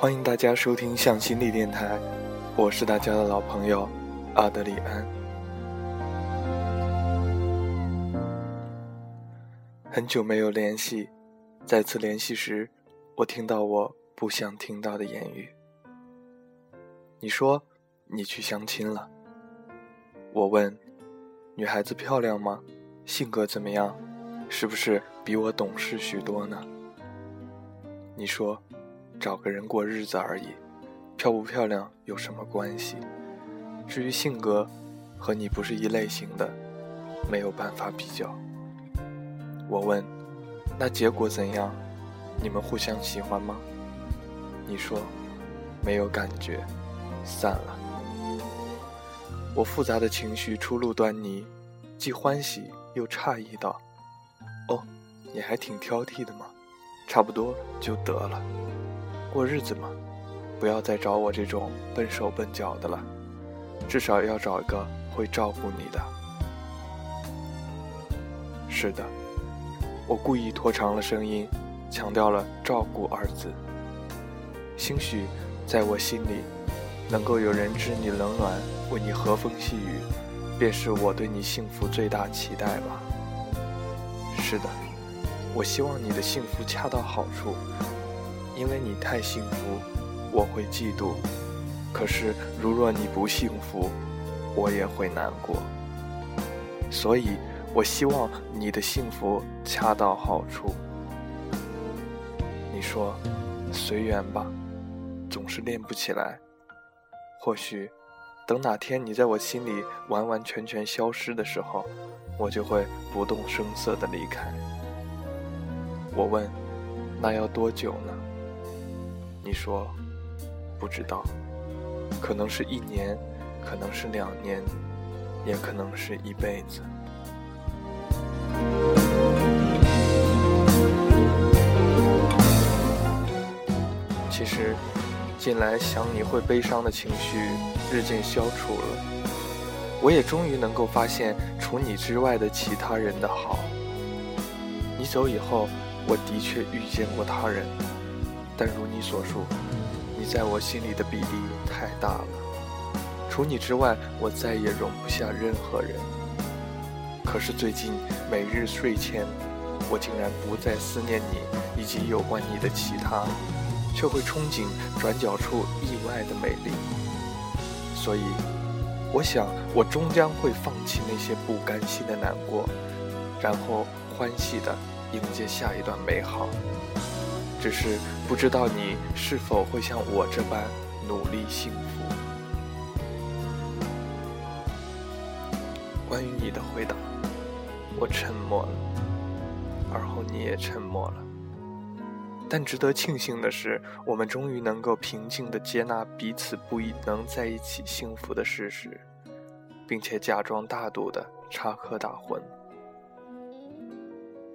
欢迎大家收听向心力电台，我是大家的老朋友阿德里安。很久没有联系，再次联系时，我听到我不想听到的言语。你说你去相亲了，我问，女孩子漂亮吗？性格怎么样？是不是比我懂事许多呢？你说，找个人过日子而已，漂不漂亮有什么关系？至于性格，和你不是一类型的，没有办法比较。我问，那结果怎样？你们互相喜欢吗？你说，没有感觉，散了。我复杂的情绪初露端倪，既欢喜又诧异道。哦，你还挺挑剔的嘛，差不多就得了。过日子嘛，不要再找我这种笨手笨脚的了，至少要找一个会照顾你的。是的，我故意拖长了声音，强调了“照顾”二字。兴许，在我心里，能够有人知你冷暖，为你和风细雨，便是我对你幸福最大期待吧。是的，我希望你的幸福恰到好处，因为你太幸福，我会嫉妒；可是如若你不幸福，我也会难过。所以，我希望你的幸福恰到好处。你说，随缘吧，总是练不起来。或许，等哪天你在我心里完完全全消失的时候。我就会不动声色地离开。我问：“那要多久呢？”你说：“不知道，可能是一年，可能是两年，也可能是一辈子。”其实，近来想你会悲伤的情绪日渐消除了。我也终于能够发现除你之外的其他人的好。你走以后，我的确遇见过他人，但如你所述，你在我心里的比例太大了。除你之外，我再也容不下任何人。可是最近每日睡前，我竟然不再思念你以及有关你的其他，却会憧憬转角处意外的美丽。所以。我想，我终将会放弃那些不甘心的难过，然后欢喜地迎接下一段美好。只是不知道你是否会像我这般努力幸福。关于你的回答，我沉默了，而后你也沉默了。但值得庆幸的是，我们终于能够平静地接纳彼此不能在一起幸福的事实，并且假装大度地插科打诨。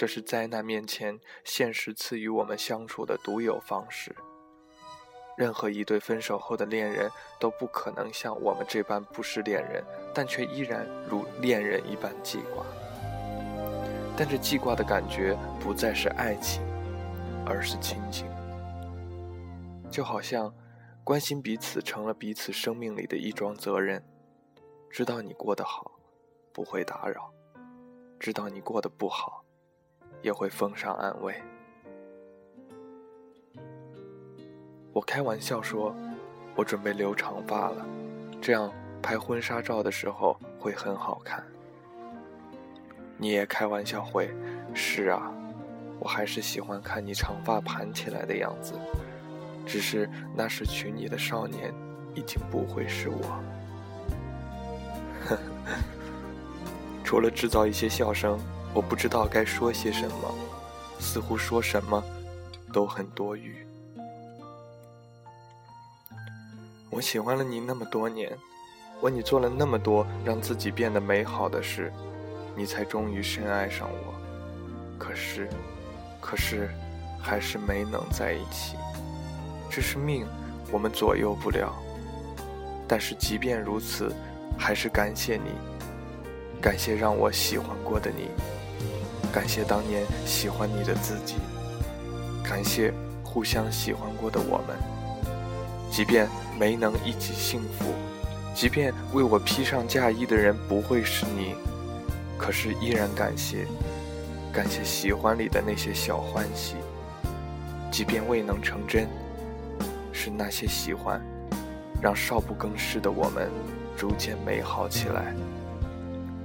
这是灾难面前现实赐予我们相处的独有方式。任何一对分手后的恋人都不可能像我们这般不是恋人，但却依然如恋人一般记挂。但这记挂的感觉不再是爱情。而是亲情，就好像关心彼此成了彼此生命里的一桩责任。知道你过得好，不会打扰；知道你过得不好，也会奉上安慰。我开玩笑说，我准备留长发了，这样拍婚纱照的时候会很好看。你也开玩笑回，是啊。我还是喜欢看你长发盘起来的样子，只是那时娶你的少年已经不会是我。除了制造一些笑声，我不知道该说些什么，似乎说什么都很多余。我喜欢了你那么多年，为你做了那么多让自己变得美好的事，你才终于深爱上我。可是。可是，还是没能在一起。这是命，我们左右不了。但是即便如此，还是感谢你，感谢让我喜欢过的你，感谢当年喜欢你的自己，感谢互相喜欢过的我们。即便没能一起幸福，即便为我披上嫁衣的人不会是你，可是依然感谢，感谢喜欢里的那些小欢喜。即便未能成真，是那些喜欢，让少不更事的我们逐渐美好起来；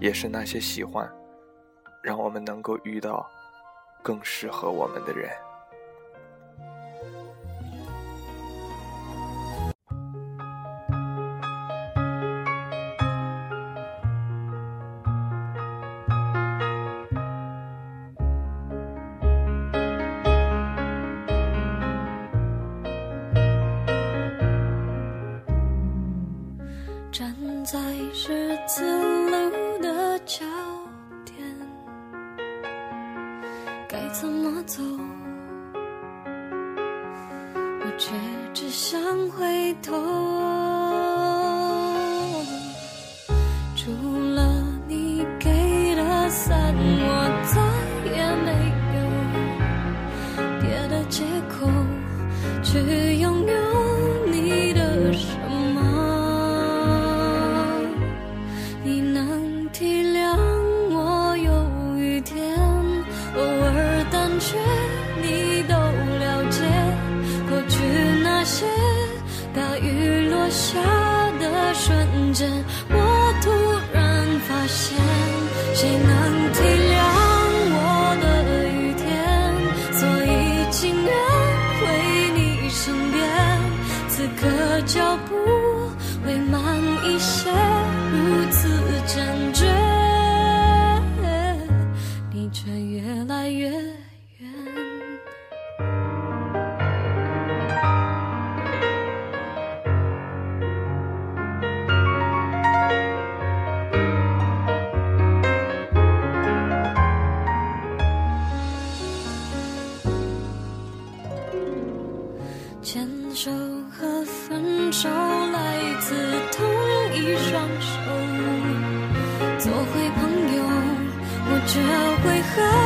也是那些喜欢，让我们能够遇到更适合我们的人。该怎么走？我却只想回头。除了你给的伞，我再也没有别的借口去拥有大雨落下的瞬间，我突然发现，谁能刺同一双手。做回朋友我就会和